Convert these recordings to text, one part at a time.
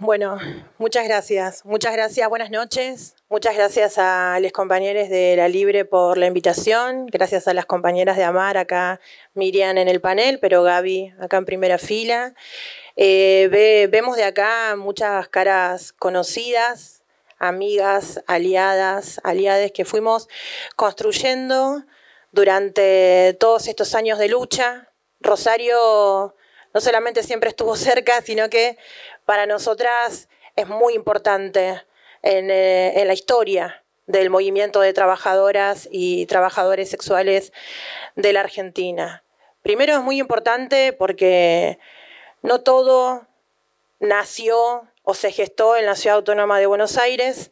Bueno, muchas gracias. Muchas gracias, buenas noches. Muchas gracias a los compañeros de La Libre por la invitación. Gracias a las compañeras de Amar, acá Miriam en el panel, pero Gaby acá en primera fila. Eh, vemos de acá muchas caras conocidas, amigas, aliadas, aliades que fuimos construyendo durante todos estos años de lucha. Rosario no solamente siempre estuvo cerca, sino que para nosotras es muy importante eh, en, la historia del movimiento de trabajadoras y trabajadores sexuales de la Argentina. Primero es muy importante porque no todo nació o se gestó en la Ciudad Autónoma de Buenos Aires,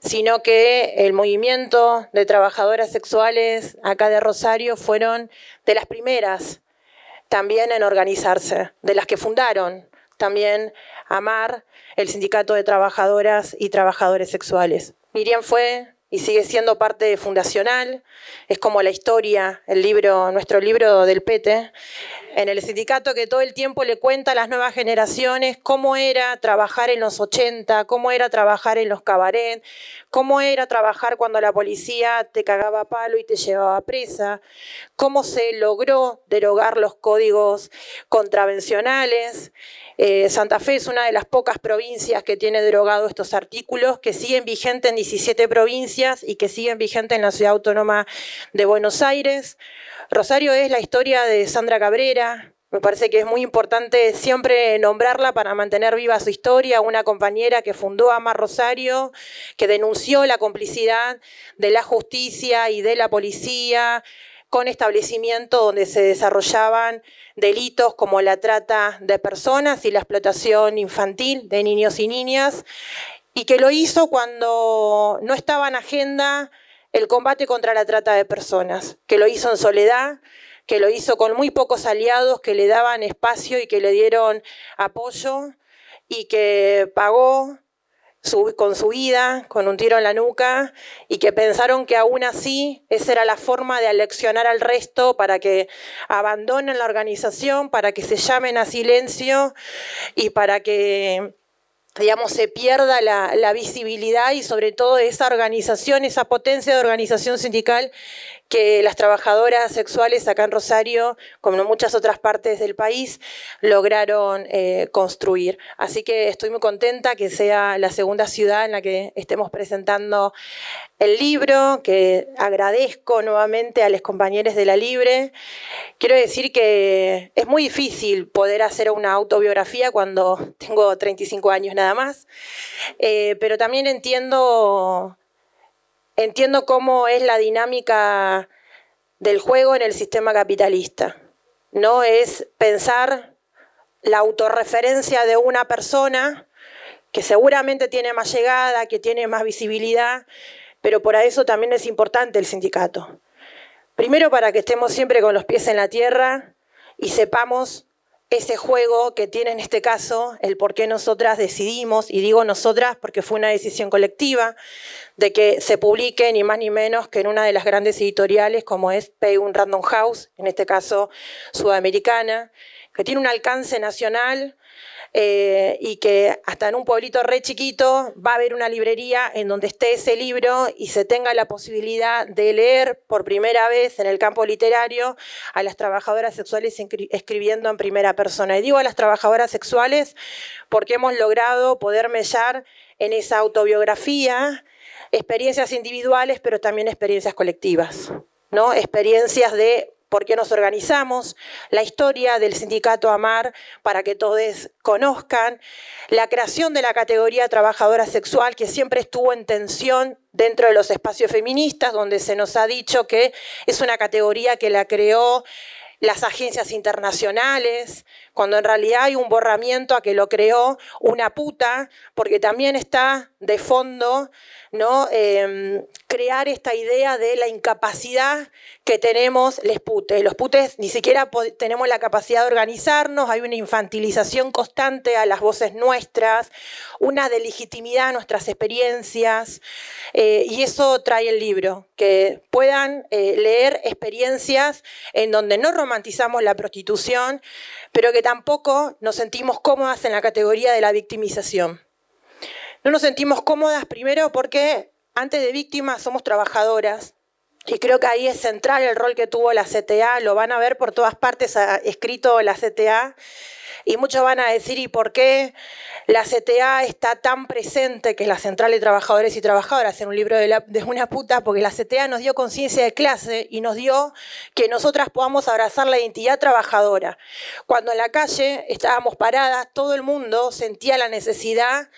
sino que el movimiento de trabajadoras sexuales acá de Rosario fueron de las primeras también en organizarse, de las que fundaron también AMAR, el Sindicato de Trabajadoras y Trabajadores Sexuales. Miriam fue y sigue siendo parte fundacional, es como la historia, el libro, nuestro libro del PETE, en el sindicato que todo el tiempo le cuenta a las nuevas generaciones cómo era trabajar en los 80, cómo era trabajar en los cabaret, cómo era trabajar cuando la policía te cagaba palo y te llevaba presa, cómo se logró derogar los códigos contravencionales, eh, Santa Fe es una de las pocas provincias que tiene derogado estos artículos, que siguen vigentes en 17 provincias y que siguen vigentes en la Ciudad Autónoma de Buenos Aires. Rosario es la historia de Sandra Cabrera, me parece que es muy importante siempre nombrarla para mantener viva su historia, una compañera que fundó Amar Rosario, que denunció la complicidad de la justicia y de la policía con establecimientos donde se desarrollaban delitos como la trata de personas y la explotación infantil de niños y niñas, y que lo hizo cuando no estaba en agenda el combate contra la trata de personas, que lo hizo en soledad, que lo hizo con muy pocos aliados que le daban espacio y que le dieron apoyo y que pagó con su vida, con un tiro en la nuca, y que pensaron que aún así esa era la forma de aleccionar al resto para que abandonen la organización, para que se llamen a silencio y para que digamos, se pierda la, la, visibilidad y sobre todo esa organización, esa potencia de organización sindical que las trabajadoras sexuales acá en Rosario, como en muchas otras partes del país, lograron eh, construir. Así que estoy muy contenta que sea la segunda ciudad en la que estemos presentando el libro, que agradezco nuevamente a los compañeros de la Libre. Quiero decir que es muy difícil poder hacer una autobiografía cuando tengo 35 años nada más, eh, pero también entiendo entiendo cómo es la dinámica del juego en el sistema capitalista. No es pensar la autorreferencia de una persona que seguramente tiene más llegada, que tiene más visibilidad, pero por eso también es importante el sindicato. Primero para que estemos siempre con los pies en la tierra y sepamos ese juego que tiene en este caso el por qué nosotras decidimos, y digo nosotras porque fue una decisión colectiva, de que se publique ni más ni menos que en una de las grandes editoriales como es un Random House, en este caso sudamericana, que tiene un alcance nacional eh, y que hasta en un pueblito re chiquito va a haber una librería en donde esté ese libro y se tenga la posibilidad de leer por primera vez en el campo literario a las trabajadoras sexuales escribiendo en primera persona. Y digo a las trabajadoras sexuales porque hemos logrado poder mellar en esa autobiografía experiencias individuales, pero también experiencias colectivas, ¿no? Experiencias de por qué nos organizamos, la historia del sindicato AMAR para que todos conozcan, la creación de la categoría trabajadora sexual que siempre estuvo en tensión dentro de los espacios feministas, donde se nos ha dicho que es una categoría que la creó las agencias internacionales, cuando en realidad hay un borramiento a que lo creó una puta, porque también está de fondo ¿no? Em, crear esta idea de la incapacidad que tenemos los putes. Los putes ni siquiera tenemos la capacidad de organizarnos, hay una infantilización constante a las voces nuestras, una delegitimidad a nuestras experiencias, eh, y eso trae el libro, que puedan eh, leer experiencias en donde no romantizamos la prostitución, pero que tampoco nos sentimos cómodas en la categoría de la victimización. No nos sentimos cómodas primero porque antes de víctimas somos trabajadoras, y creo que ahí es central el rol que tuvo la CTA, lo van a ver por todas partes escrito la CTA, y muchos van a decir, ¿y por qué la CTA está tan presente, que es la Central de Trabajadores y Trabajadoras, en un libro de, de una puta? Porque la CTA nos dio conciencia de clase y nos dio que nosotras podamos abrazar la identidad trabajadora. Cuando en la calle estábamos paradas, todo el mundo sentía la necesidad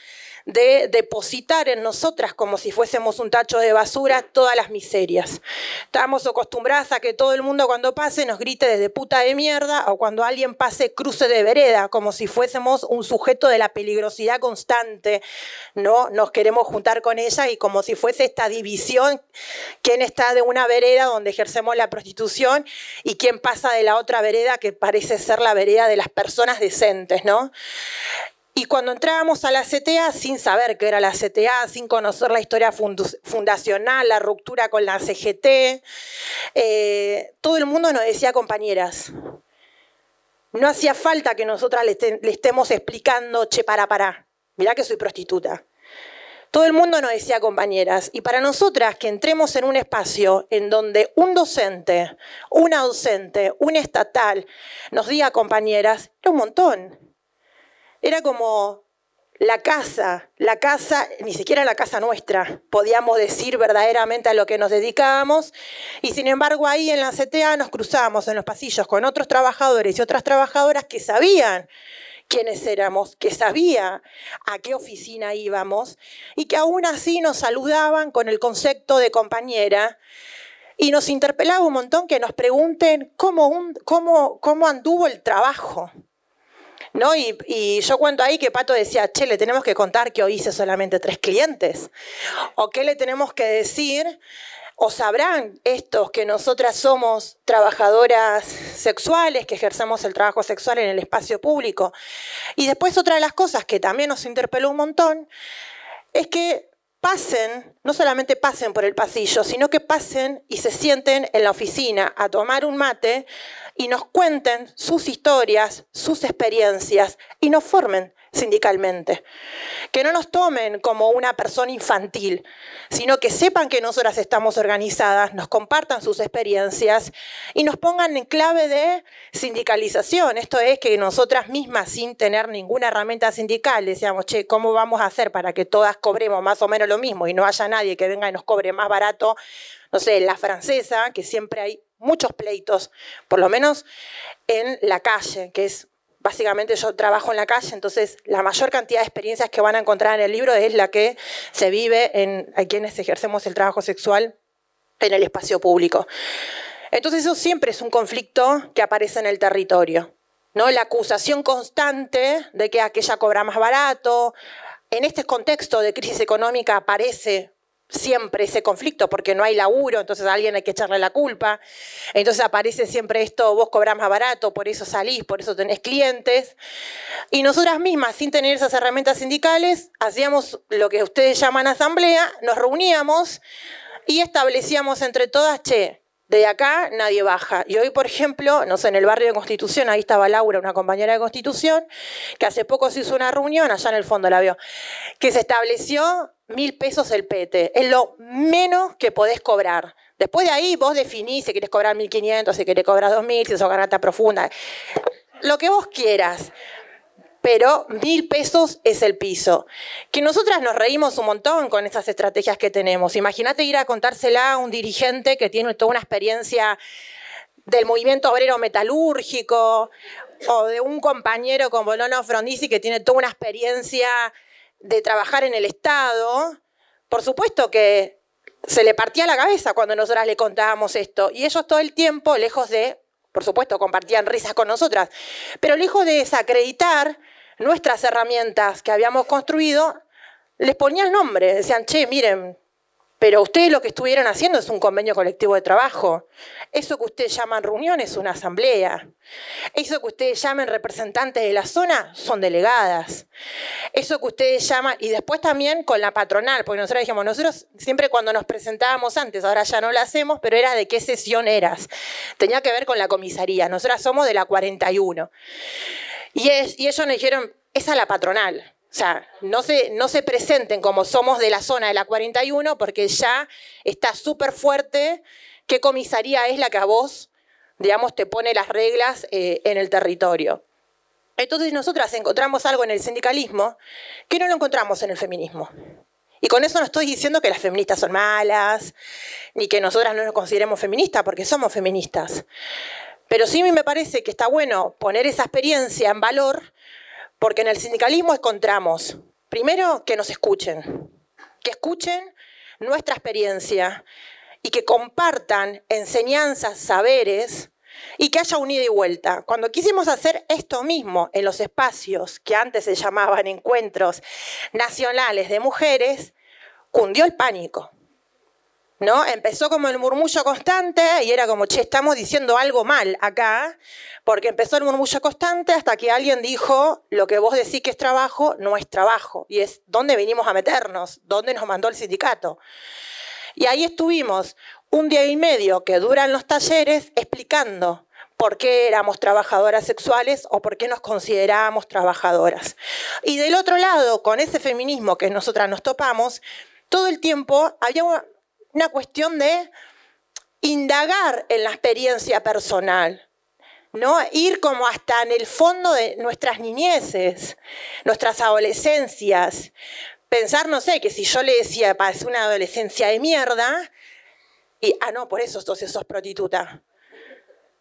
de depositar en nosotras como si fuésemos un tacho de basura todas las miserias. Estamos acostumbradas a que todo el mundo cuando pase nos grite desde puta de mierda o cuando alguien pase cruce de vereda, como si fuésemos un sujeto de la peligrosidad constante, ¿no? Nos queremos juntar con ella y como si fuese esta división, quién está de una vereda donde ejercemos la prostitución y quién pasa de la otra vereda que parece ser la vereda de las personas decentes, ¿no? Y cuando entrábamos a la CTA sin saber qué era la CTA, sin conocer la historia fundacional, la ruptura con la CGT, eh, todo el mundo nos decía compañeras. No hacía falta que nosotras le, estemos explicando, che, para, para, mirá que soy prostituta. Todo el mundo nos decía compañeras. Y para nosotras que entremos en un espacio en donde un docente, una docente, un estatal nos diga compañeras, era un montón. Era como la casa, la casa, ni siquiera la casa nuestra, podíamos decir verdaderamente a lo que nos dedicábamos, y sin embargo ahí en la CTA nos cruzábamos en los pasillos con otros trabajadores y otras trabajadoras que sabían quiénes éramos, que sabía a qué oficina íbamos y que aún así nos saludaban con el concepto de compañera y nos interpelaba un montón que nos pregunten cómo anduvo el trabajo. ¿No? Y, yo cuento ahí que Pato decía, che, le tenemos que contar que hoy hice solamente tres clientes. ¿O qué le tenemos que decir? ¿O sabrán estos que nosotras somos trabajadoras sexuales, que ejercemos el trabajo sexual en el espacio público? Y después otra de las cosas que también nos interpeló un montón es que pasen, no solamente pasen por el pasillo, sino que pasen y se sienten en la oficina a tomar un mate y nos cuenten sus historias, sus experiencias y nos formen sindicalmente. Que no nos tomen como una persona infantil, sino que sepan que nosotras estamos organizadas, nos compartan sus experiencias y nos pongan en clave de sindicalización. Esto es que nosotras mismas, sin tener ninguna herramienta sindical, decíamos, che, ¿cómo vamos a hacer para que todas cobremos más o menos lo mismo y no haya nadie que venga y nos cobre más barato? No sé, la francesa, que siempre hay muchos pleitos, por lo menos en la calle, que es básicamente yo trabajo en la calle, entonces la mayor cantidad de experiencias que van a encontrar en el libro es la que se vive en quienes ejercemos el trabajo sexual en el espacio público. Entonces eso siempre es un conflicto que aparece en el territorio. ¿no? La acusación constante de que aquella cobra más barato. En este contexto de crisis económica aparece siempre ese conflicto porque no hay laburo, entonces a alguien hay que echarle la culpa. Entonces aparece siempre esto, vos cobrás más barato, por eso salís, por eso tenés clientes. Y nosotras mismas, sin tener esas herramientas sindicales, hacíamos lo que ustedes llaman asamblea, nos reuníamos y establecíamos entre todas, che, de acá nadie baja. Y hoy, por ejemplo, no sé, en el barrio de Constitución, ahí estaba Laura, una compañera de Constitución, que hace poco se hizo una reunión, allá en el fondo la vio, que se estableció mil pesos el pete. Es lo menos que podés cobrar. Después de ahí vos definís si querés cobrar 1.500, si querés cobrar 2.000, si sos garganta profunda. Lo que vos quieras pero mil pesos es el piso. Que nosotras nos reímos un montón con esas estrategias que tenemos. Imagínate ir a contársela a un dirigente que tiene toda una experiencia del movimiento obrero metalúrgico o de un compañero como Lono Frondizi que tiene toda una experiencia de trabajar en el Estado. Por supuesto que se le partía la cabeza cuando nosotras le contábamos esto. Y ellos todo el tiempo, lejos de, por supuesto, compartían risas con nosotras, pero lejos de desacreditar, nuestras herramientas que habíamos construido, les ponían nombre, decían, che, miren, pero ustedes lo que estuvieron haciendo es un convenio colectivo de trabajo. Eso que ustedes llaman reunión es una asamblea. Eso que ustedes llaman representantes de la zona son delegadas. Eso que ustedes llaman, y después también con la patronal, porque nosotros dijimos, nosotros siempre cuando nos presentábamos antes, ahora ya no lo hacemos, pero era de qué sesión eras. Tenía que ver con la comisaría. Nosotras somos de la 41. Y, ellos nos dijeron, esa es la patronal. O sea, no se, no se presenten como somos de la zona de la 41 porque ya está súper fuerte qué comisaría es la que a vos, digamos, te pone las reglas eh, en el territorio. Entonces nosotras encontramos algo en el sindicalismo que no lo encontramos en el feminismo. Y con eso no estoy diciendo que las feministas son malas, ni que nosotras no nos consideremos feministas, porque somos feministas. Pero sí me parece que está bueno poner esa experiencia en valor, porque en el sindicalismo encontramos, primero, que nos escuchen, que escuchen nuestra experiencia y que compartan enseñanzas, saberes y que haya un ida y vuelta. Cuando quisimos hacer esto mismo en los espacios que antes se llamaban encuentros nacionales de mujeres, cundió el pánico. ¿No? Empezó como el murmullo constante y era como, che, estamos diciendo algo mal acá, porque empezó el murmullo constante hasta que alguien dijo, lo que vos decís que es trabajo, no es trabajo, y es dónde venimos a meternos, dónde nos mandó el sindicato. Y ahí estuvimos un día y medio que duran los talleres explicando por qué éramos trabajadoras sexuales o por qué nos considerábamos trabajadoras. Y del otro lado, con ese feminismo que nosotras nos topamos, todo el tiempo había una cuestión de indagar en la experiencia personal, ¿no? Ir como hasta en el fondo de nuestras niñeces, nuestras adolescencias. Pensar, no sé, que si yo le decía, parece una adolescencia de mierda, y, ah, no, por eso entonces sos prostituta.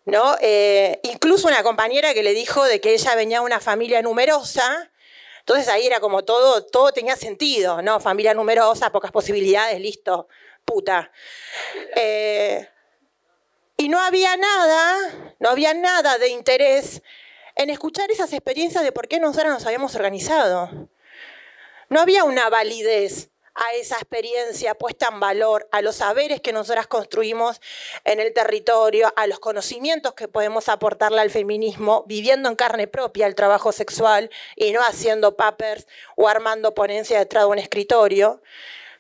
¿No? Eh, incluso una compañera que le dijo de que ella venía de una familia numerosa, entonces ahí era como todo, todo tenía sentido, ¿no? Familia numerosa, pocas posibilidades, listo, puta. Eh, y no había nada, no había nada de interés en escuchar esas experiencias de por qué nosotros nos habíamos organizado. No había una validez a esa experiencia puesta en valor, a los saberes que nosotras construimos en el territorio, a los conocimientos que podemos aportarle al feminismo, viviendo en carne propia el trabajo sexual y no haciendo papers o armando ponencia detrás de un escritorio.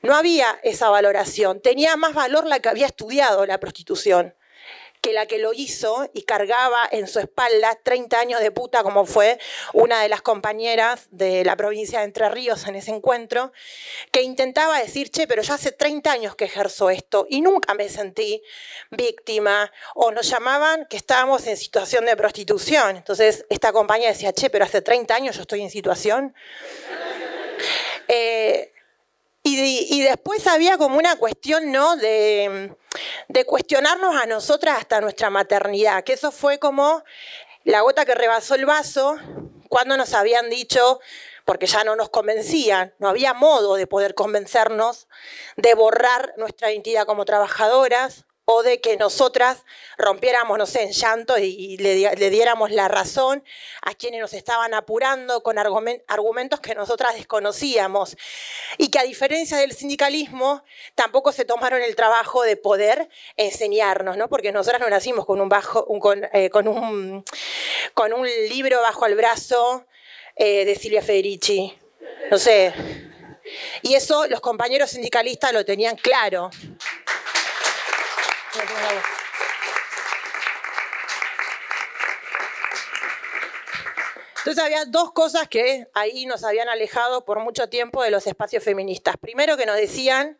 No había esa valoración. Tenía más valor la que había estudiado la prostitución que la que lo hizo y cargaba en su espalda 30 años de puta, como fue una de las compañeras de la provincia de Entre Ríos en ese encuentro, que intentaba decir, che, pero ya hace 30 años que ejerzo esto y nunca me sentí víctima, o nos llamaban que estábamos en situación de prostitución. Entonces esta compañera decía, che, pero hace 30 años yo estoy en situación. Eh, y, después había como una cuestión, ¿no? De, cuestionarnos a nosotras hasta nuestra maternidad, que eso fue como la gota que rebasó el vaso cuando nos habían dicho, porque ya no nos convencían, no había modo de poder convencernos de borrar nuestra identidad como trabajadoras o de que nosotras rompiéramos, no sé, en llanto y, le, diéramos la razón a quienes nos estaban apurando con argumentos que nosotras desconocíamos y que a diferencia del sindicalismo tampoco se tomaron el trabajo de poder enseñarnos, ¿no? porque nosotras no nacimos con un, eh, con un libro bajo el brazo eh, de Silvia Federici, no sé. Y eso los compañeros sindicalistas lo tenían claro. Entonces había dos cosas que ahí nos habían alejado por mucho tiempo de los espacios feministas. Primero que nos decían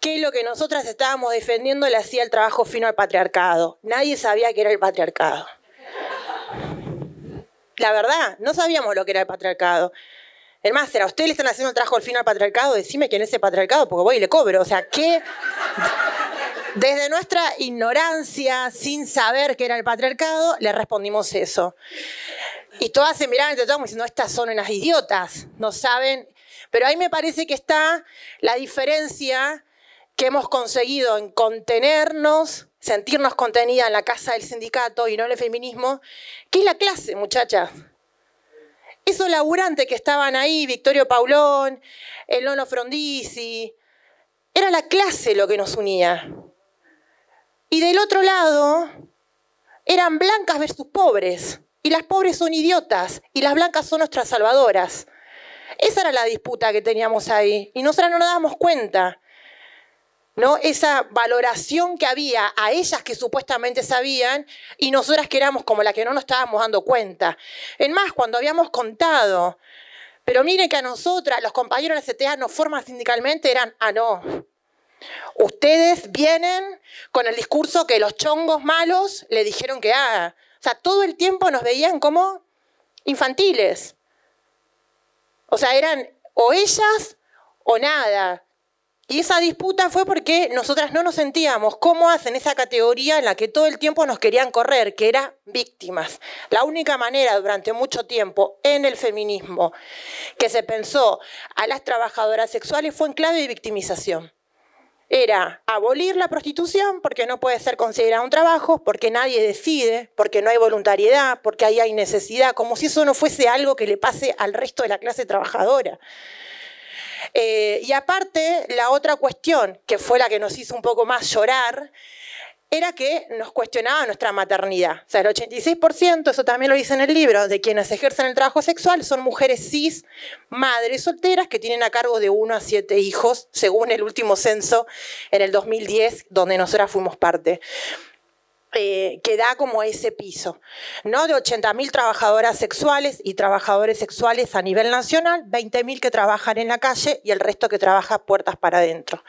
que lo que nosotras estábamos defendiendo le hacía el trabajo fino al patriarcado. Nadie sabía qué era el patriarcado. La verdad, no sabíamos lo que era el patriarcado. El máster, ¿a ustedes le están haciendo el trabajo fino al patriarcado? Decime quién es ese patriarcado, porque voy y le cobro. O sea, ¿qué? Desde nuestra ignorancia, sin saber qué era el patriarcado, le respondimos eso. Y todas se miraban entre todos diciendo, estas son unas idiotas, no saben. Pero ahí me parece que está la diferencia que hemos conseguido en contenernos, sentirnos contenida en la casa del sindicato y no en el feminismo, que es la clase, muchachas. Esos laburantes que estaban ahí, Victorio Paulón, el Nono Frondizi, era la clase lo que nos unía. Y del otro lado, eran blancas versus pobres. Y las pobres son idiotas y las blancas son nuestras salvadoras. Esa era la disputa que teníamos ahí. Y nosotras no nos dábamos cuenta. ¿no? Esa valoración que había a ellas que supuestamente sabían y nosotras que éramos como la que no nos estábamos dando cuenta. En más, cuando habíamos contado, pero miren que a nosotras, los compañeros de la CTA nos forman sindicalmente, eran, ah, no. Ustedes vienen con el discurso que los chongos malos le dijeron que haga. O sea, todo el tiempo nos veían como infantiles. O sea, eran o ellas o nada. Y esa disputa fue porque nosotras no nos sentíamos cómodas en esa categoría en la que todo el tiempo nos querían correr, que era víctimas. La única manera durante mucho tiempo en el feminismo que se pensó a las trabajadoras sexuales fue en clave de victimización. Era abolir la prostitución porque no puede ser considerada un trabajo, porque nadie decide, porque no hay voluntariedad, porque ahí hay necesidad, como si eso no fuese algo que le pase al resto de la clase trabajadora. Eh, y aparte, la otra cuestión, que fue la que nos hizo un poco más llorar, era que nos cuestionaba nuestra maternidad. O sea, el 86%, eso también lo dice en el libro, de quienes ejercen el trabajo sexual son mujeres cis, madres solteras que tienen a cargo de uno a siete hijos, según el último censo en el 2010, donde nosotras fuimos parte. Eh, que da como ese piso, ¿no? De 80.000 trabajadoras sexuales y trabajadores sexuales a nivel nacional, 20.000 que trabajan en la calle y el resto que trabaja puertas para adentro.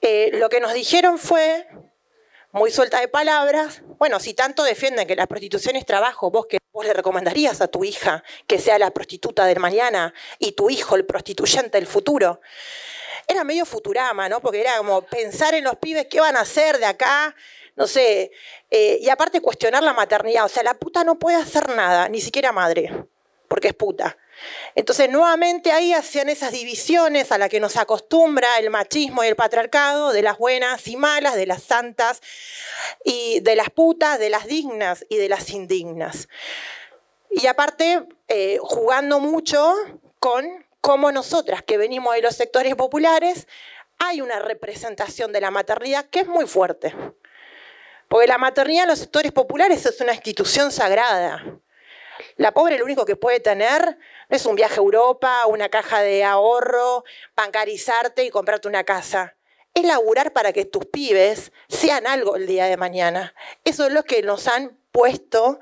Eh, lo que nos dijeron fue, muy suelta de palabras, bueno, si tanto defienden que la prostitución es trabajo, vos que vos le recomendarías a tu hija que sea la prostituta del mañana y tu hijo el prostituyente del futuro. Era medio futurama, ¿no? Porque era como pensar en los pibes qué van a hacer de acá no sé, eh, y aparte cuestionar la maternidad, o sea, la puta no puede hacer nada, ni siquiera madre, porque es puta. Entonces, nuevamente ahí hacían esas divisiones a las que nos acostumbra el machismo y el patriarcado, de las buenas y malas, de las santas y de las putas, de las dignas y de las indignas. Y aparte, eh, jugando mucho con cómo nosotras, que venimos de los sectores populares, hay una representación de la maternidad que es muy fuerte. Porque la maternidad en los sectores populares es una institución sagrada. La pobre lo único que puede tener es un viaje a Europa, una caja de ahorro, bancarizarte y comprarte una casa. Es laburar para que tus pibes sean algo el día de mañana. Eso es lo que nos han puesto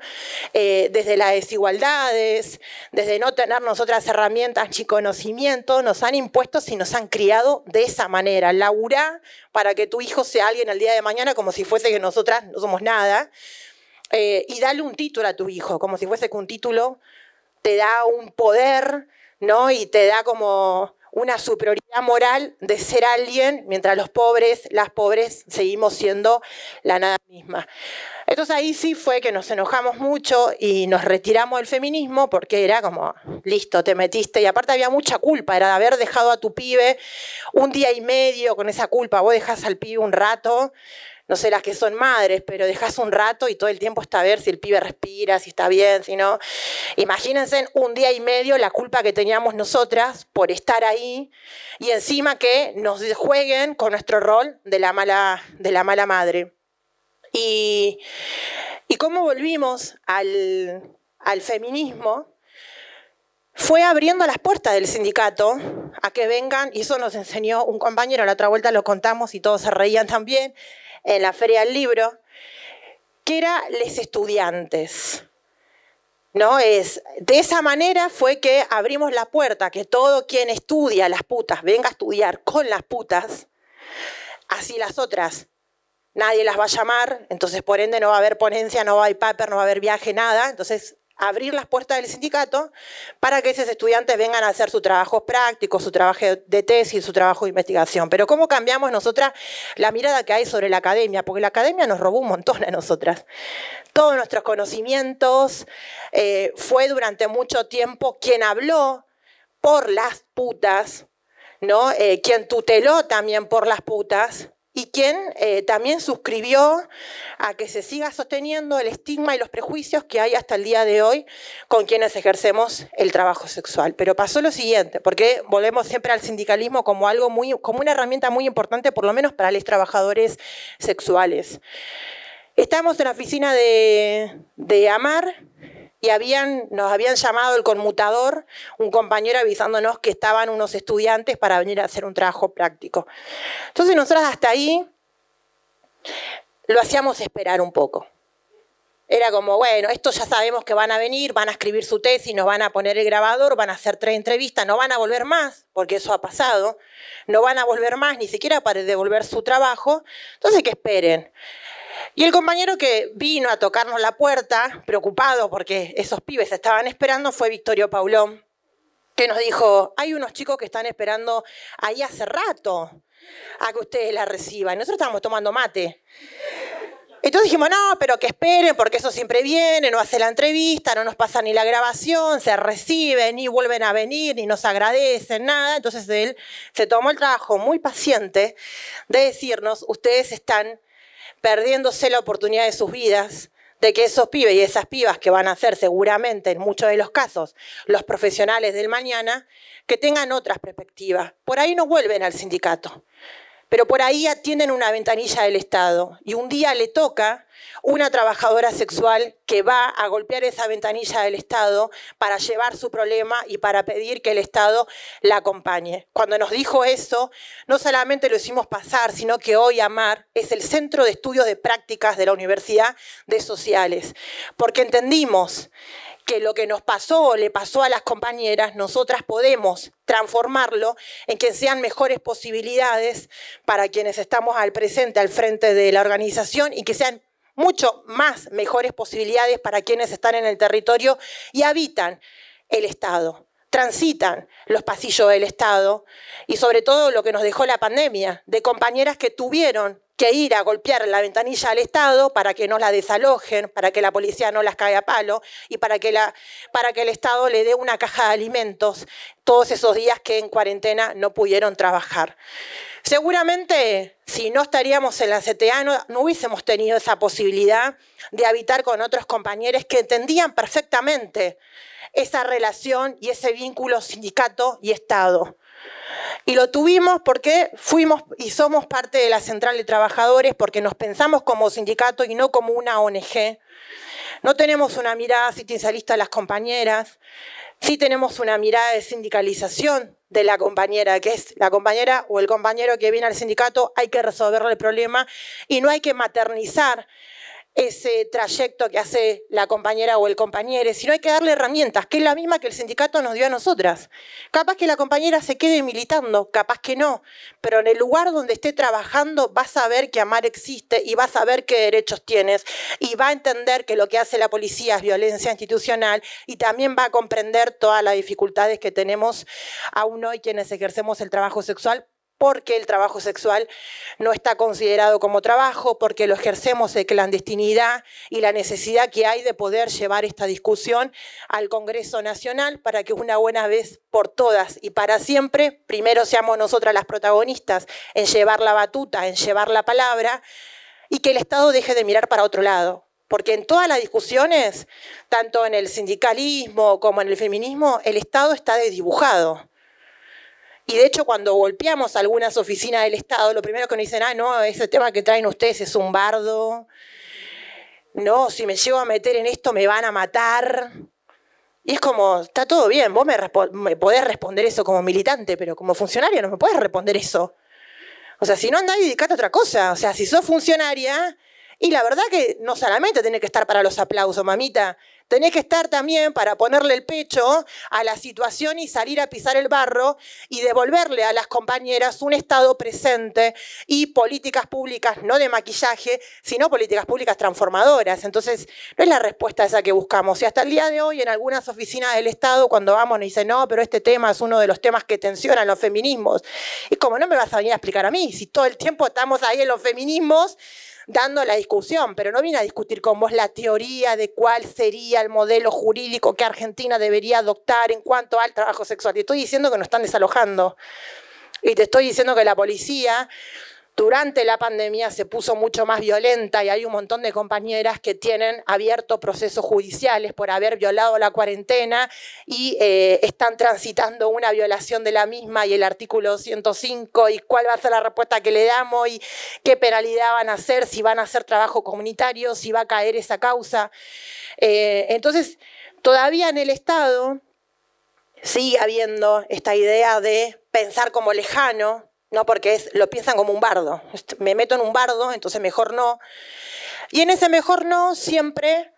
eh, desde las desigualdades, desde no tener nosotras herramientas ni conocimiento, nos han impuesto y nos han criado de esa manera. Laburá para que tu hijo sea alguien el día de mañana como si fuese que nosotras no somos nada. Eh, y dale un título a tu hijo, como si fuese que un título te da un poder, ¿no? Y te da como una superioridad moral de ser alguien, mientras los pobres, las pobres, seguimos siendo la nada misma. Entonces ahí sí fue que nos enojamos mucho y nos retiramos del feminismo porque era como, listo, te metiste. Y aparte había mucha culpa, era de haber dejado a tu pibe un día y medio con esa culpa. Vos dejás al pibe un rato, no sé las que son madres, pero dejas un rato y todo el tiempo está a ver si el pibe respira, si está bien, si no. Imagínense un día y medio la culpa que teníamos nosotras por estar ahí y encima que nos jueguen con nuestro rol de la mala, de la mala madre. Y, cómo volvimos al, al feminismo fue abriendo las puertas del sindicato a que vengan, y eso nos enseñó un compañero, la otra vuelta lo contamos y todos se reían también, en la Feria del Libro, que era les estudiantes. ¿No? Es, de esa manera fue que abrimos la puerta, que todo quien estudia las putas venga a estudiar con las putas, así las otras nadie las va a llamar, entonces por ende no va a haber ponencia, no va a haber paper, no va a haber viaje, nada. Entonces abrir las puertas del sindicato para que esos estudiantes vengan a hacer su trabajo práctico, su trabajo de tesis, su trabajo de investigación. Pero ¿cómo cambiamos nosotras la mirada que hay sobre la academia? Porque la academia nos robó un montón a nosotras. Todos nuestros conocimientos, eh, fue durante mucho tiempo quien habló por las putas, ¿no? Eh, quien tuteló también por las putas, y quien eh, también suscribió a que se siga sosteniendo el estigma y los prejuicios que hay hasta el día de hoy con quienes ejercemos el trabajo sexual. Pero pasó lo siguiente, porque volvemos siempre al sindicalismo como algo muy, como una herramienta muy importante, por lo menos para los trabajadores sexuales. Estamos en la oficina de, de Amar y nos habían llamado el conmutador, un compañero avisándonos que estaban unos estudiantes para venir a hacer un trabajo práctico. Entonces nosotros hasta ahí lo hacíamos esperar un poco. Era como, bueno, esto ya sabemos que van a venir, van a escribir su tesis, nos van a poner el grabador, van a hacer tres entrevistas, no van a volver más, porque eso ha pasado, no van a volver más ni siquiera para devolver su trabajo, entonces que esperen. Y el compañero que vino a tocarnos la puerta, preocupado porque esos pibes estaban esperando, fue Victorio Paulón, que nos dijo, hay unos chicos que están esperando ahí hace rato a que ustedes la reciban. Nosotros estábamos tomando mate. Entonces dijimos, no, pero que esperen, porque eso siempre viene, no hace la entrevista, no nos pasa ni la grabación, se reciben, ni vuelven a venir, ni nos agradecen, nada. Entonces él se tomó el trabajo muy paciente de decirnos, ustedes están perdiéndose la oportunidad de sus vidas, de que esos pibes y esas pibas que van a ser seguramente en muchos de los casos los profesionales del mañana, que tengan otras perspectivas. Por ahí no vuelven al sindicato pero por ahí atienden una ventanilla del Estado y un día le toca una trabajadora sexual que va a golpear esa ventanilla del Estado para llevar su problema y para pedir que el Estado la acompañe. Cuando nos dijo eso, no solamente lo hicimos pasar, sino que hoy AMAR es el Centro de Estudios de Prácticas de la Universidad de Sociales, porque entendimos que lo que nos pasó o le pasó a las compañeras, nosotras podemos transformarlo en que sean mejores posibilidades para quienes estamos al presente, al frente de la organización y que sean mucho más mejores posibilidades para quienes están en el territorio y habitan el Estado transitan los pasillos del Estado y sobre todo lo que nos dejó la pandemia, de compañeras que tuvieron que ir a golpear la ventanilla al Estado para que no la desalojen, para que la policía no las caiga a palo y para que, la, para que el Estado le dé una caja de alimentos todos esos días que en cuarentena no pudieron trabajar. Seguramente si no estaríamos en la CTA no, no, hubiésemos tenido esa posibilidad de habitar con otros compañeros que entendían perfectamente esa relación y ese vínculo sindicato y Estado. Y lo tuvimos porque fuimos y somos parte de la Central de Trabajadores, porque nos pensamos como sindicato y no como una ONG. No tenemos una mirada asistencialista a las compañeras, sí tenemos una mirada de sindicalización de la compañera, que es la compañera o el compañero que viene al sindicato, hay que resolverle el problema y no hay que maternizar ese trayecto que hace la compañera o el compañero, sino hay que darle herramientas, que es la misma que el sindicato nos dio a nosotras. Capaz que la compañera se quede militando, capaz que no, pero en el lugar donde esté trabajando va a saber que amar existe y va a saber qué derechos tienes y va a entender que lo que hace la policía es violencia institucional y también va a comprender todas las dificultades que tenemos aún hoy quienes ejercemos el trabajo sexual porque el trabajo sexual no está considerado como trabajo, porque lo ejercemos de clandestinidad y la necesidad que hay de poder llevar esta discusión al Congreso Nacional para que una buena vez por todas y para siempre, primero seamos nosotras las protagonistas en llevar la batuta, en llevar la palabra, y que el Estado deje de mirar para otro lado. Porque en todas las discusiones, tanto en el sindicalismo como en el feminismo, el Estado está desdibujado. Y de hecho, cuando golpeamos algunas oficinas del Estado, lo primero que nos dicen, ah, no, ese tema que traen ustedes es un bardo. No, si me llevo a meter en esto me van a matar. Y es como, está todo bien, vos me, me podés responder eso como militante, pero como funcionario no me podés responder eso. O sea, si no andás, dedicate a otra cosa. O sea, si sos funcionaria, y la verdad que no solamente tenés que estar para los aplausos, mamita, tenés que estar también para ponerle el pecho a la situación y salir a pisar el barro y devolverle a las compañeras un Estado presente y políticas públicas, no de maquillaje, sino políticas públicas transformadoras. Entonces, no es la respuesta esa que buscamos. Y hasta el día de hoy, en algunas oficinas del Estado, cuando vamos, nos dicen, no, pero este tema es uno de los temas que tensionan los feminismos. Y como no me vas a venir a explicar a mí, si todo el tiempo estamos ahí en los feminismos, dando la discusión, pero no vine a discutir con vos la teoría de cuál sería el modelo jurídico que Argentina debería adoptar en cuanto al trabajo sexual. Te estoy diciendo que nos están desalojando. Y te estoy diciendo que la policía durante la pandemia se puso mucho más violenta y hay un montón de compañeras que tienen abiertos procesos judiciales por haber violado la cuarentena y eh, están transitando una violación de la misma y el artículo 105 y cuál va a ser la respuesta que le damos y qué penalidad van a hacer, si van a hacer trabajo comunitario, si va a caer esa causa. Eh, entonces, todavía en el Estado sigue habiendo esta idea de pensar como lejano, ¿no? porque es, lo piensan como un bardo. Me meto en un bardo, entonces mejor no. Y en ese mejor no siempre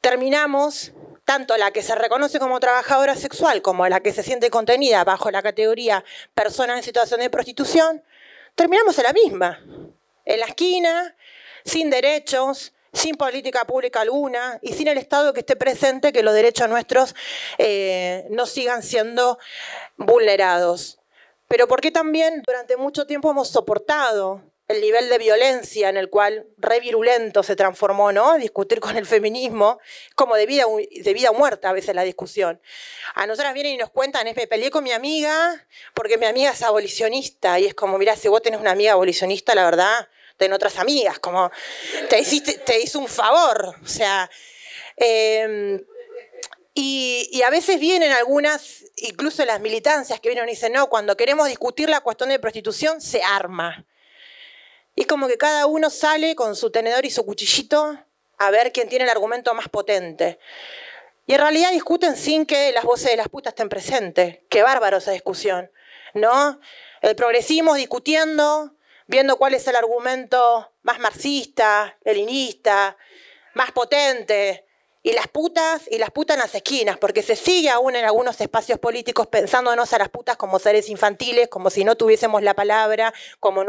terminamos, tanto la que se reconoce como trabajadora sexual como la que se siente contenida bajo la categoría persona en situación de prostitución, terminamos en la misma, en la esquina, sin derechos, sin política pública alguna y sin el Estado que esté presente, que los derechos nuestros eh, no sigan siendo vulnerados. Pero porque también durante mucho tiempo hemos soportado el nivel de violencia en el cual re virulento se transformó, ¿no? Discutir con el feminismo, como de vida, de vida o muerta a veces la discusión. A nosotras vienen y nos cuentan, es me peleé con mi amiga porque mi amiga es abolicionista y es como, mira, si vos tenés una amiga abolicionista, la verdad, ten otras amigas, como te, hiciste, te hizo un favor, o sea... Em, y, a veces vienen algunas, incluso las militancias que vienen y dicen, no, cuando queremos discutir la cuestión de prostitución, se arma. Y es como que cada uno sale con su tenedor y su cuchillito a ver quién tiene el argumento más potente. Y en realidad discuten sin que las voces de las putas estén presentes. Qué bárbaro esa discusión, ¿no? El progresismo discutiendo, viendo cuál es el argumento más marxista, leninista, más potente, y las putas, y las putas en las esquinas, porque se sigue aún en algunos espacios políticos pensándonos a las putas como seres infantiles, como si no tuviésemos la palabra, como,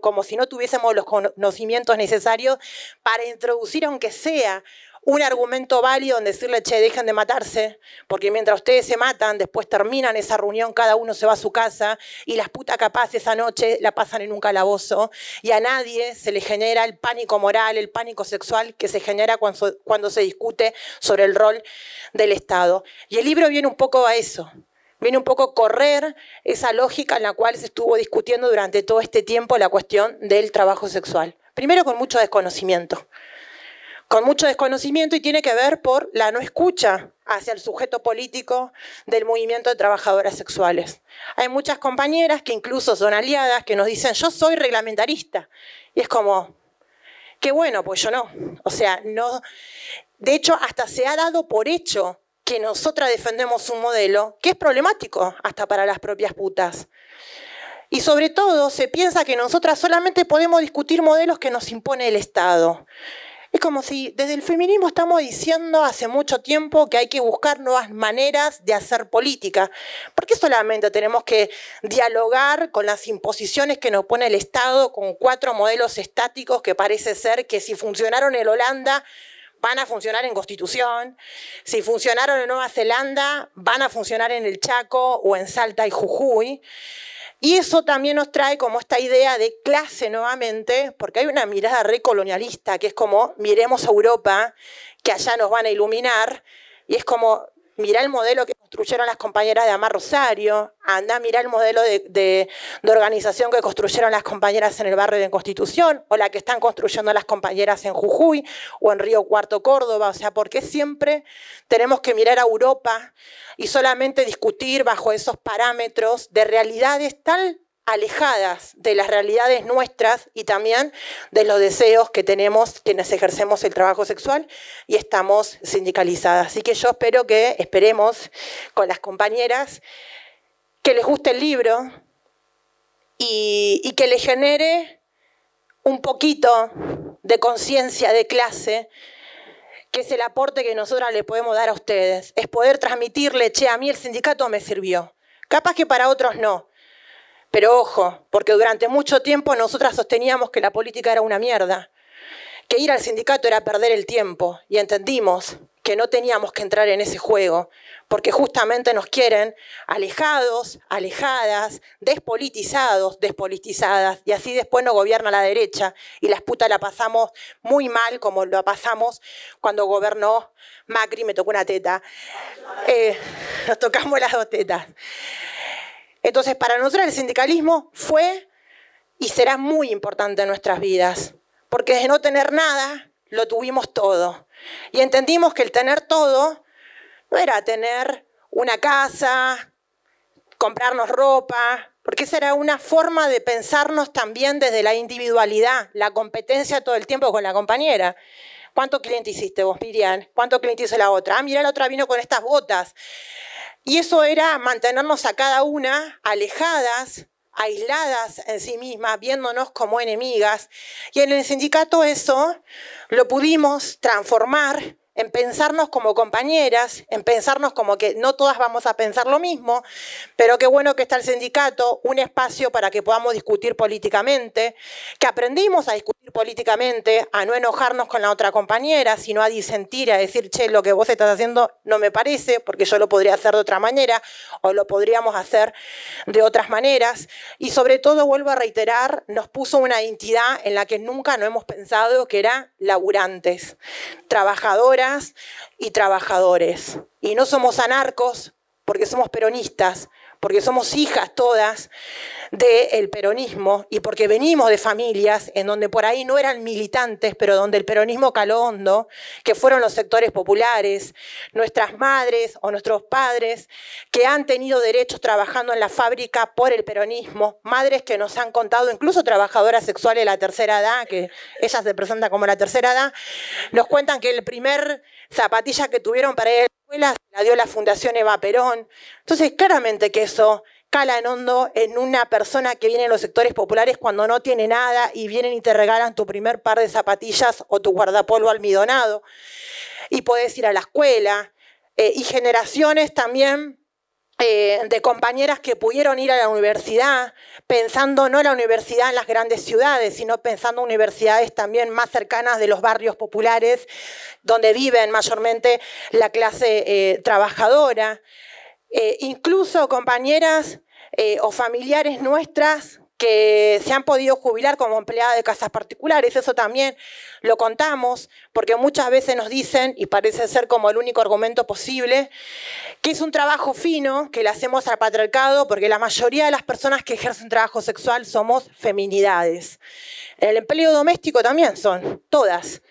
como si no tuviésemos los conocimientos necesarios para introducir, aunque sea un argumento válido en decirle, che, dejen de matarse, porque mientras ustedes se matan, después terminan esa reunión, cada uno se va a su casa y las putas capaz esa noche la pasan en un calabozo y a nadie se le genera el pánico moral, el pánico sexual que se genera cuando, cuando se discute sobre el rol del Estado. Y el libro viene un poco a eso, viene un poco correr esa lógica en la cual se estuvo discutiendo durante todo este tiempo la cuestión del trabajo sexual. Primero con mucho desconocimiento con mucho desconocimiento y tiene que ver por la no escucha hacia el sujeto político del movimiento de trabajadoras sexuales. Hay muchas compañeras que incluso son aliadas que nos dicen, yo soy reglamentarista. Y es como, qué bueno, pues yo no. O sea, no. De hecho, hasta se ha dado por hecho que nosotras defendemos un modelo que es problemático hasta para las propias putas. Y sobre todo se piensa que nosotras solamente podemos discutir modelos que nos impone el Estado. Es como si desde el feminismo estamos diciendo hace mucho tiempo que hay que buscar nuevas maneras de hacer política. ¿Por qué solamente tenemos que dialogar con las imposiciones que nos pone el Estado con cuatro modelos estáticos que parece ser que si funcionaron en Holanda van a funcionar en Constitución, si funcionaron en Nueva Zelanda van a funcionar en el Chaco o en Salta y Jujuy? Y eso también nos trae como esta idea de clase nuevamente, porque hay una mirada recolonialista que es como miremos a Europa, que allá nos van a iluminar, y es como mirá el modelo que construyeron las compañeras de Amar Rosario, anda, mirá el modelo de, organización que construyeron las compañeras en el barrio de Constitución, o la que están construyendo las compañeras en Jujuy o en Río Cuarto Córdoba. O sea, ¿por qué siempre tenemos que mirar a Europa y solamente discutir bajo esos parámetros de realidades tal alejadas de las realidades nuestras y también de los deseos que tenemos quienes ejercemos el trabajo sexual y estamos sindicalizadas. Así que yo espero que, esperemos con las compañeras, que les guste el libro y, que les genere un poquito de conciencia de clase que es el aporte que nosotras le podemos dar a ustedes, es poder transmitirle, che, a mí el sindicato me sirvió. Capaz que para otros no, pero ojo, porque durante mucho tiempo nosotras sosteníamos que la política era una mierda, que ir al sindicato era perder el tiempo y entendimos que no teníamos que entrar en ese juego, porque justamente nos quieren alejados, alejadas, despolitizados, despolitizadas, y así después nos gobierna la derecha y las putas la pasamos muy mal como lo pasamos cuando gobernó Macri, me tocó una teta. Eh, nos tocamos las dos tetas. Entonces, para nosotros el sindicalismo fue y será muy importante en nuestras vidas, porque de no tener nada, lo tuvimos todo. Y entendimos que el tener todo no era tener una casa, comprarnos ropa, porque esa era una forma de pensarnos también desde la individualidad, la competencia todo el tiempo con la compañera. ¿Cuánto cliente hiciste vos, Miriam? ¿Cuánto cliente hizo la otra? Ah, mira, la otra vino con estas botas. Y eso era mantenernos a cada una alejadas, aisladas en sí mismas, viéndonos como enemigas. Y en el sindicato eso lo pudimos transformar en pensarnos como compañeras, en pensarnos como que no todas vamos a pensar lo mismo, pero qué bueno que está el sindicato, un espacio para que podamos discutir políticamente, que aprendimos a discutir políticamente, a no enojarnos con la otra compañera, sino a disentir, a decir, che, lo que vos estás haciendo no me parece, porque yo lo podría hacer de otra manera, o lo podríamos hacer de otras maneras. Y sobre todo, vuelvo a reiterar, nos puso una identidad en la que nunca no hemos pensado que era laburantes, trabajadoras, y trabajadores. Y no somos anarcos porque somos peronistas, porque somos hijas todas del peronismo y porque venimos de familias en donde por ahí no eran militantes, pero donde el peronismo caló hondo, que fueron los sectores populares, nuestras madres o nuestros padres que han tenido derechos trabajando en la fábrica por el peronismo, madres que nos han contado, incluso trabajadoras sexuales de la tercera edad, que ellas se presentan como la tercera edad, nos cuentan que el primer zapatilla que tuvieron para ir la dio la Fundación Eva Perón. Entonces, claramente que eso cala en hondo en una persona que viene en los sectores populares cuando no tiene nada y vienen y te regalan tu primer par de zapatillas o tu guardapolvo almidonado. Y puedes ir a la escuela. Eh, y generaciones también eh, de compañeras que pudieron ir a la universidad, pensando no la universidad en las grandes ciudades, sino pensando en universidades también más cercanas de los barrios populares, donde viven mayormente la clase eh, trabajadora. incluso compañeras eh, o familiares nuestras que se han podido jubilar como empleadas de casas particulares, eso también lo contamos, porque muchas veces nos dicen, y parece ser como el único argumento posible, que es un trabajo fino que le hacemos al patriarcado, porque la mayoría de las personas que ejercen trabajo sexual somos feminidades. En el empleo doméstico también son, todas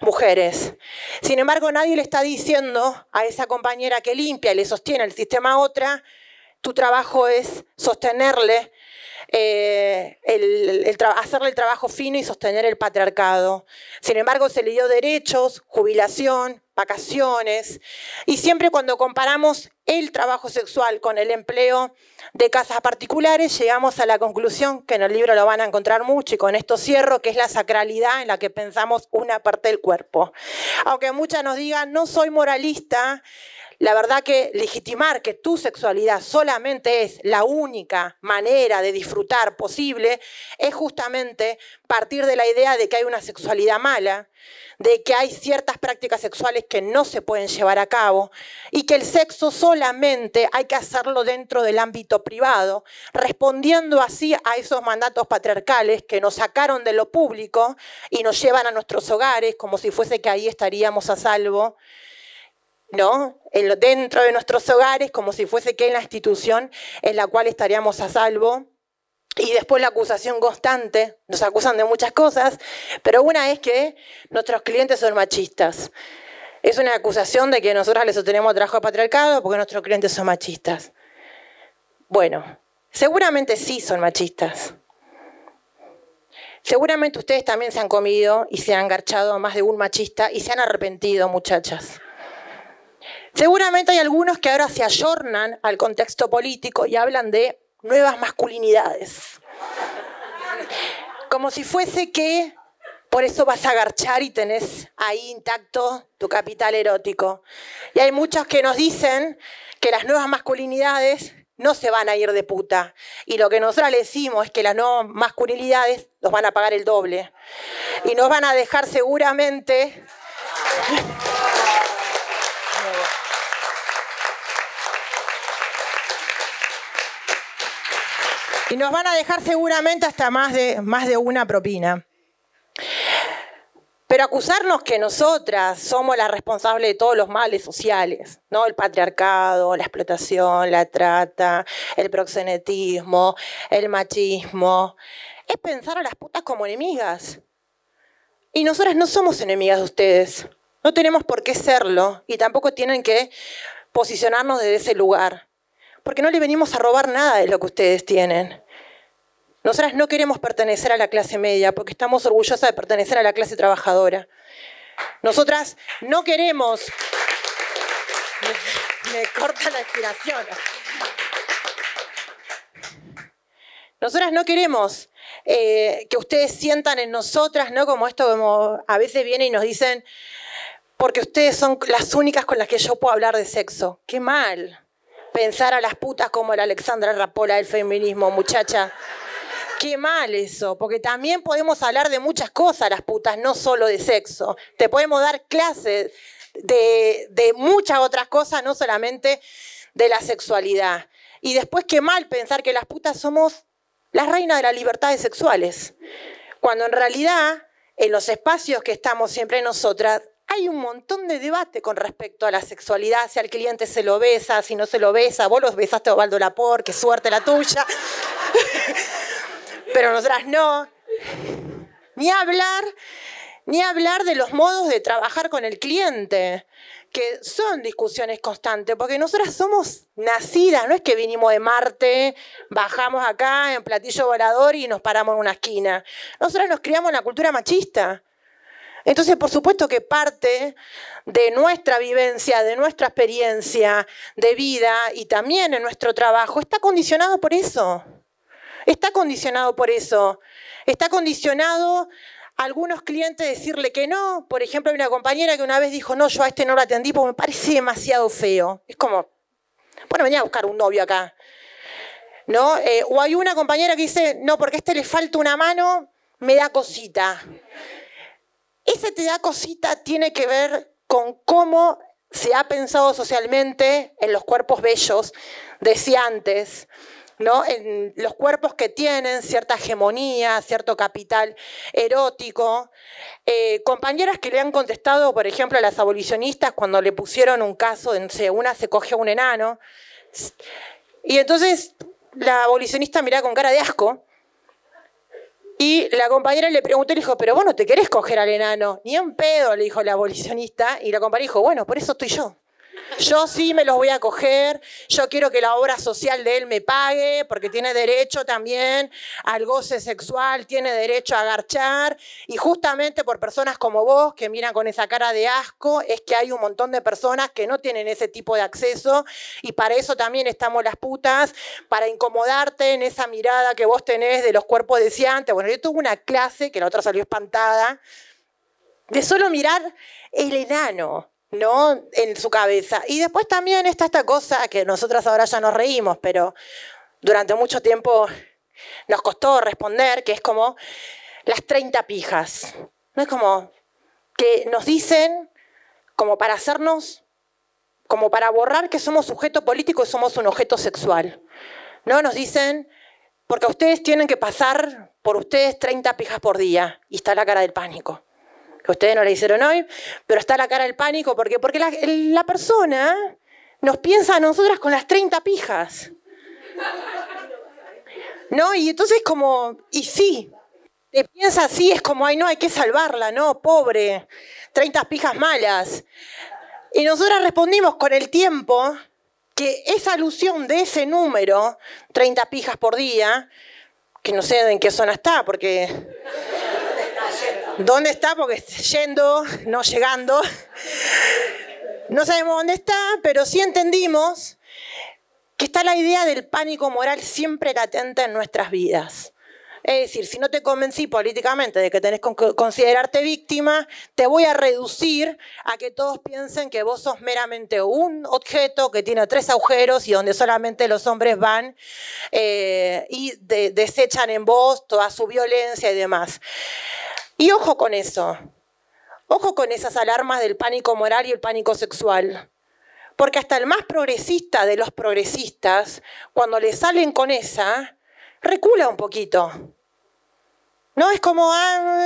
mujeres. Sin embargo, nadie le está diciendo a esa compañera que limpia y le sostiene el sistema a otra, tu trabajo es sostenerle, eh, hacerle el trabajo fino y sostener el patriarcado. Sin embargo, se le dio derechos, jubilación, vacaciones, y siempre cuando comparamos el trabajo sexual con el empleo de casas particulares, llegamos a la conclusión, que en el libro lo van a encontrar mucho, y con esto cierro, que es la sacralidad en la que pensamos una parte del cuerpo. Aunque muchas nos digan, no soy moralista, la verdad que legitimar que tu sexualidad solamente es la única manera de disfrutar posible es justamente partir de la idea de que hay una sexualidad mala, de que hay ciertas prácticas sexuales que no se pueden llevar a cabo y que el sexo solamente hay que hacerlo dentro del ámbito privado, respondiendo así a esos mandatos patriarcales que nos sacaron de lo público y nos llevan a nuestros hogares como si fuese que ahí estaríamos a salvo ¿no? dentro de nuestros hogares, como si fuese que en la institución en la cual estaríamos a salvo. Y después la acusación constante, nos acusan de muchas cosas, pero una es que nuestros clientes son machistas. Es una acusación de que nosotros les sostenemos trabajo patriarcado porque nuestros clientes son machistas. Bueno, seguramente sí son machistas. Seguramente ustedes también se han comido y se han garchado a más de un machista y se han arrepentido, muchachas. Seguramente hay algunos que ahora se ayornan al contexto político y hablan de nuevas masculinidades. Como si fuese que por eso vas a agarchar y tenés ahí intacto tu capital erótico. Y hay muchos que nos dicen que las nuevas masculinidades no se van a ir de puta. Y lo que nosotros le decimos es que las nuevas masculinidades nos van a pagar el doble. Y nos van a dejar seguramente... Y nos van a dejar seguramente hasta más de, más de una propina. Pero acusarnos que nosotras somos las responsables de todos los males sociales, ¿no? El patriarcado, la explotación, la trata, el proxenetismo, el machismo, es pensar a las putas como enemigas. Y nosotras no somos enemigas de ustedes. No tenemos por qué serlo y tampoco tienen que posicionarnos desde ese lugar porque no le venimos a robar nada de lo que ustedes tienen. Nosotras no queremos pertenecer a la clase media porque estamos orgullosas de pertenecer a la clase trabajadora. Nosotras no queremos... Me, corta la inspiración. Nosotras no queremos eh, que ustedes sientan en nosotras, ¿no? Como esto, como a veces viene y nos dicen, porque ustedes son las únicas con las que yo puedo hablar de sexo. Qué mal. Pensar a las putas como la Alexandra Rapola del feminismo, muchacha. Qué mal eso, porque también podemos hablar de muchas cosas las putas, no solo de sexo. Te podemos dar clases de, muchas otras cosas, no solamente de la sexualidad. Y después qué mal pensar que las putas somos las reinas de las libertades sexuales, cuando en realidad en los espacios que estamos siempre nosotras hay un montón de debate con respecto a la sexualidad, si al cliente se lo besa, si no se lo besa, vos los besaste Ovaldo Lapor, qué suerte la tuya. Pero nosotras no. Ni hablar, ni hablar de los modos de trabajar con el cliente, que son discusiones constantes, porque nosotras somos nacidas, no es que vinimos de Marte, bajamos acá en platillo volador y nos paramos en una esquina. Nosotras nos criamos en la cultura machista. Entonces, por supuesto que parte de nuestra vivencia, de nuestra experiencia de vida y también en nuestro trabajo está condicionado por eso. Está condicionado por eso. Está condicionado a algunos clientes decirle que no. Por ejemplo, hay una compañera que una vez dijo, no, yo a este no lo atendí porque me parece demasiado feo. Es como, bueno, venía a buscar un novio acá. ¿No? Eh, o hay una compañera que dice, no, porque a este le falta una mano, me da cosita. Ese te da cosita tiene que ver con cómo se ha pensado socialmente en los cuerpos bellos, decía antes, ¿no? en los cuerpos que tienen cierta hegemonía, cierto capital erótico. Eh, compañeras que le han contestado, por ejemplo, a las abolicionistas cuando le pusieron un caso, de, una se cogió a un enano, y entonces la abolicionista mira con cara de asco, y la compañera le preguntó y le dijo, pero vos no te querés coger al enano. Ni en pedo, le dijo la abolicionista. Y la compañera dijo, bueno, por eso estoy yo. Yo sí me los voy a coger, yo quiero que la obra social de él me pague, porque tiene derecho también al goce sexual, tiene derecho a agarchar, y justamente por personas como vos, que miran con esa cara de asco, es que hay un montón de personas que no tienen ese tipo de acceso, y para eso también estamos las putas, para incomodarte en esa mirada que vos tenés de los cuerpos deseantes. Bueno, yo tuve una clase, que la otra salió espantada, de solo mirar el enano. ¿No? En su cabeza. Y después también está esta cosa que nosotras ahora ya nos reímos, pero durante mucho tiempo nos costó responder, que es como las 30 pijas. No es como que nos dicen, como para hacernos, como para borrar que somos sujeto político y somos un objeto sexual. ¿No? Nos dicen, porque ustedes tienen que pasar por ustedes 30 pijas por día. Y está la cara del pánico ustedes no le hicieron hoy, pero está la cara del pánico. ¿Por qué? Porque la, persona nos piensa a nosotras con las 30 pijas. ¿No? Y entonces como, y sí, te piensa así, es como, ay, no, hay que salvarla, no, pobre, 30 pijas malas. Y nosotras respondimos con el tiempo que esa alusión de ese número, 30 pijas por día, que no sé en qué zona está, porque ¿Dónde está? Porque yendo, no llegando. No sabemos dónde está, pero sí entendimos que está la idea del pánico moral siempre latente en nuestras vidas. Es decir, si no te convencí políticamente de que tenés que considerarte víctima, te voy a reducir a que todos piensen que vos sos meramente un objeto que tiene tres agujeros y donde solamente los hombres van eh, y desechan en vos toda su violencia y demás. Y ojo con eso. Ojo con esas alarmas del pánico moral y el pánico sexual. Porque hasta el más progresista de los progresistas, cuando le salen con esa, recula un poquito. No es como, ah,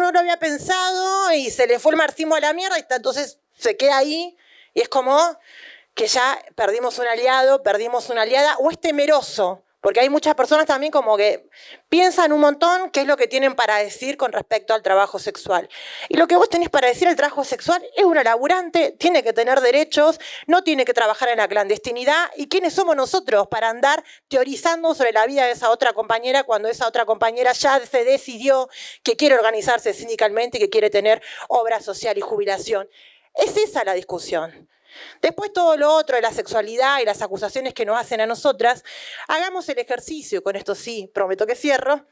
no lo había pensado y se le fue el marxismo a la mierda y entonces se queda ahí y es como que ya perdimos un aliado, perdimos una aliada o es temeroso porque hay muchas personas también como que piensan un montón qué es lo que tienen para decir con respecto al trabajo sexual. Y lo que vos tenés para decir el trabajo sexual es una laburante, tiene que tener derechos, no tiene que trabajar en la clandestinidad. ¿Y quiénes somos nosotros para andar teorizando sobre la vida de esa otra compañera cuando esa otra compañera ya se decidió que quiere organizarse sindicalmente y que quiere tener obra social y jubilación? Es esa la discusión. Después todo lo otro de la sexualidad y las acusaciones que nos hacen a nosotras, hagamos el ejercicio, con esto sí, prometo que cierro,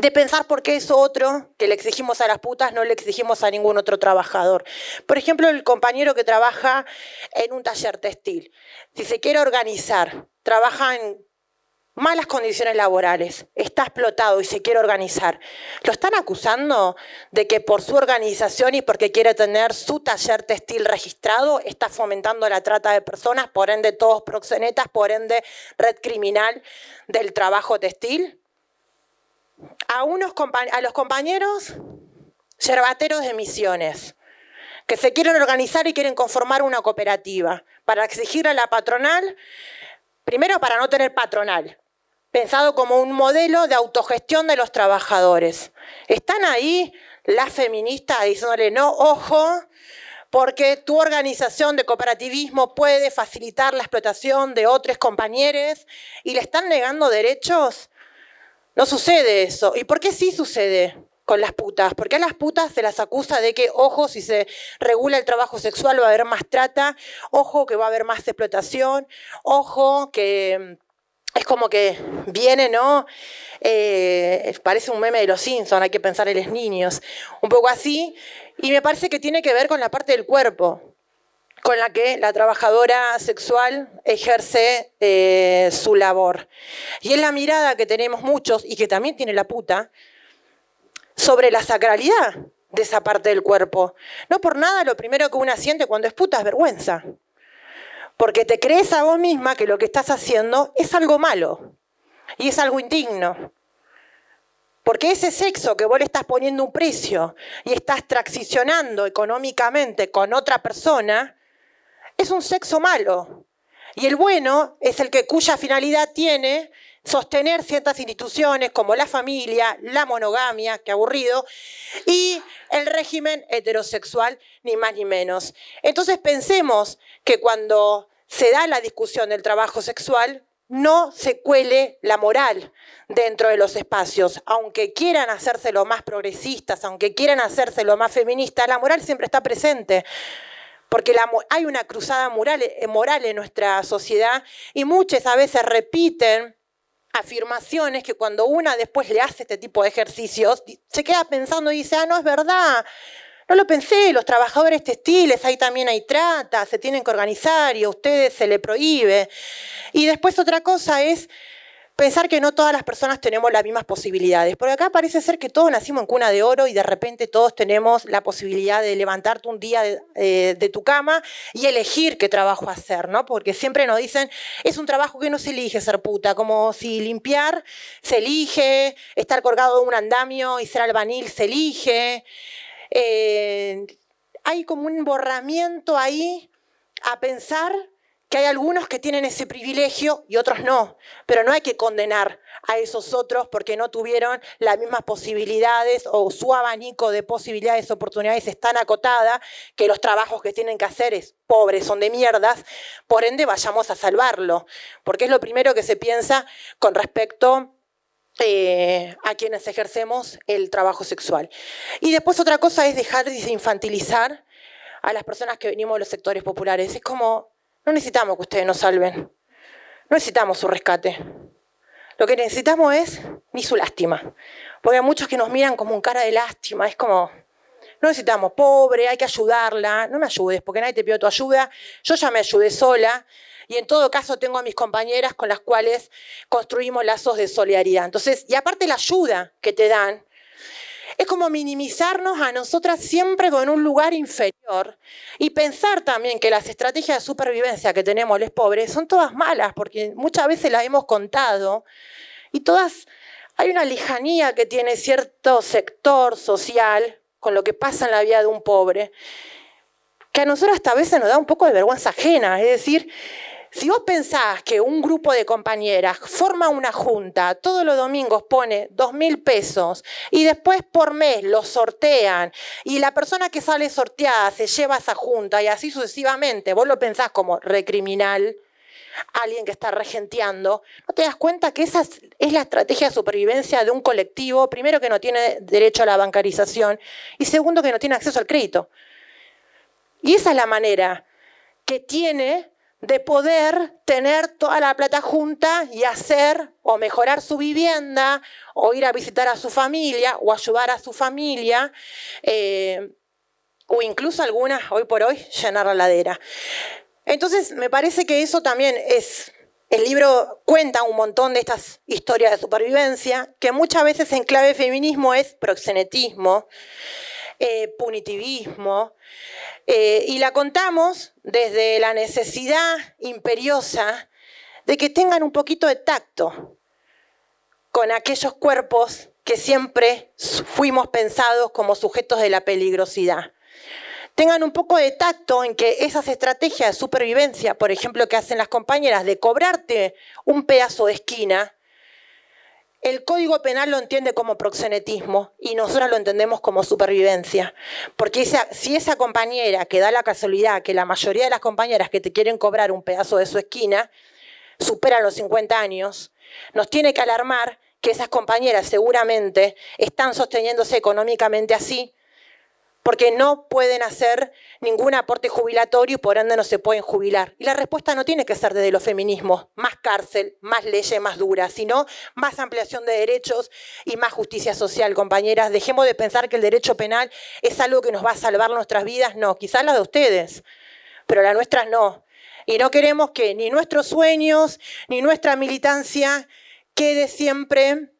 de pensar por qué eso otro que le exigimos a las putas no le exigimos a ningún otro trabajador. Por ejemplo, el compañero que trabaja en un taller textil, si se quiere organizar, trabaja en malas condiciones laborales, está explotado y se quiere organizar. ¿Lo están acusando de que por su organización y porque quiere tener su taller textil registrado está fomentando la trata de personas, por ende todos proxenetas, por ende red criminal del trabajo textil? A, unos a los compañeros yerbateros de misiones que se quieren organizar y quieren conformar una cooperativa para exigir a la patronal, primero para no tener patronal, pensado como un modelo de autogestión de los trabajadores. Están ahí las feministas diciéndole, no, ojo, porque tu organización de cooperativismo puede facilitar la explotación de otros compañeros y le están negando derechos. No sucede eso. ¿Y por qué sí sucede? con las putas, porque a las putas se las acusa de que, ojo, si se regula el trabajo sexual va a haber más trata, ojo que va a haber más explotación, ojo que es como que viene, ¿no? Eh, parece un meme de los Simpsons, hay que pensar en los niños, un poco así, y me parece que tiene que ver con la parte del cuerpo, con la que la trabajadora sexual ejerce eh, su labor. Y es la mirada que tenemos muchos, y que también tiene la puta, sobre la sacralidad de esa parte del cuerpo. No por nada lo primero que una siente cuando es puta es vergüenza. Porque te crees a vos misma que lo que estás haciendo es algo malo y es algo indigno. Porque ese sexo que vos le estás poniendo un precio y estás transicionando económicamente con otra persona, es un sexo malo. Y el bueno es el que cuya finalidad tiene sostener ciertas instituciones como la familia, la monogamia, que aburrido, y el régimen heterosexual, ni más ni menos. Entonces pensemos que cuando se da la discusión del trabajo sexual, no se cuele la moral dentro de los espacios. Aunque quieran hacerse lo más progresistas, aunque quieran hacerse lo más feministas, la moral siempre está presente. Porque hay una cruzada moral, eh, moral en nuestra sociedad y muchas a veces repiten afirmaciones que cuando una después le hace este tipo de ejercicios, se queda pensando y dice, ah, no es verdad, no lo pensé, los trabajadores textiles, ahí también hay trata, se tienen que organizar y a ustedes se le prohíbe. Y después otra cosa es pensar que no todas las personas tenemos las mismas posibilidades. Porque acá parece ser que todos nacimos en cuna de oro y de repente todos tenemos la posibilidad de levantarte un día de, eh, tu cama y elegir qué trabajo hacer, ¿no? Porque siempre nos dicen, es un trabajo que no se elige ser puta, como si limpiar se elige, estar colgado de un andamio y ser albanil se elige. Eh, hay como un borramiento ahí a pensar que hay algunos que tienen ese privilegio y otros no, pero no hay que condenar a esos otros porque no tuvieron las mismas posibilidades o su abanico de posibilidades, oportunidades es tan acotada que los trabajos que tienen que hacer es pobres, son de mierdas, por ende vayamos a salvarlo, porque es lo primero que se piensa con respecto eh, a quienes ejercemos el trabajo sexual. Y después otra cosa es dejar de infantilizar a las personas que venimos de los sectores populares. Es como, no necesitamos que ustedes nos salven, no necesitamos su rescate. Lo que necesitamos es ni su lástima. Porque hay muchos que nos miran como un cara de lástima. Es como, no necesitamos, pobre, hay que ayudarla. No me ayudes, porque nadie te pidió tu ayuda. Yo ya me ayudé sola y en todo caso tengo a mis compañeras con las cuales construimos lazos de solidaridad. Entonces, y aparte la ayuda que te dan, es como minimizarnos a nosotras siempre con un lugar inferior y pensar también que las estrategias de supervivencia que tenemos los pobres son todas malas, porque muchas veces las hemos contado y todas, hay una lejanía que tiene cierto sector social con lo que pasa en la vida de un pobre, que a nosotros hasta a veces nos da un poco de vergüenza ajena, es decir, Si vos pensás que un grupo de compañeras forma una junta, todos los domingos pone dos mil pesos y después por mes lo sortean y la persona que sale sorteada se lleva a esa junta y así sucesivamente, vos lo pensás como recriminal, alguien que está regenteando, no te das cuenta que esa es la estrategia de supervivencia de un colectivo, primero que no tiene derecho a la bancarización y segundo que no tiene acceso al crédito. Y esa es la manera que tiene de poder tener toda la plata junta y hacer o mejorar su vivienda o ir a visitar a su familia o ayudar a su familia eh, o incluso algunas, hoy por hoy, llenar la ladera. Entonces, me parece que eso también es, el libro cuenta un montón de estas historias de supervivencia, que muchas veces en clave feminismo es proxenetismo, eh, punitivismo, eh, y la contamos desde la necesidad imperiosa de que tengan un poquito de tacto con aquellos cuerpos que siempre fuimos pensados como sujetos de la peligrosidad. Tengan un poco de tacto en que esas estrategias de supervivencia, por ejemplo, que hacen las compañeras de cobrarte un pedazo de esquina, el Código Penal lo entiende como proxenetismo y nosotros lo entendemos como supervivencia. Porque si esa compañera que da la casualidad que la mayoría de las compañeras que te quieren cobrar un pedazo de su esquina superan los 50 años, nos tiene que alarmar que esas compañeras seguramente están sosteniéndose económicamente así porque no pueden hacer ningún aporte jubilatorio y por ende no se pueden jubilar. Y la respuesta no tiene que ser desde los feminismos, más cárcel, más leyes más duras, sino más ampliación de derechos y más justicia social, compañeras. Dejemos de pensar que el derecho penal es algo que nos va a salvar nuestras vidas, no, quizás las de ustedes, pero las nuestras no. Y no queremos que ni nuestros sueños ni nuestra militancia quede siempre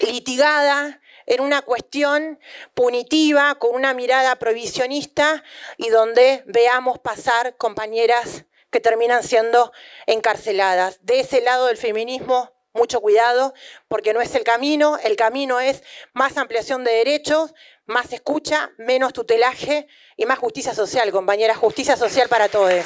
litigada en una cuestión punitiva, con una mirada provisionista y donde veamos pasar compañeras que terminan siendo encarceladas. De ese lado del feminismo, mucho cuidado, porque no es el camino, el camino es más ampliación de derechos, más escucha, menos tutelaje y más justicia social, compañeras, justicia social para todos.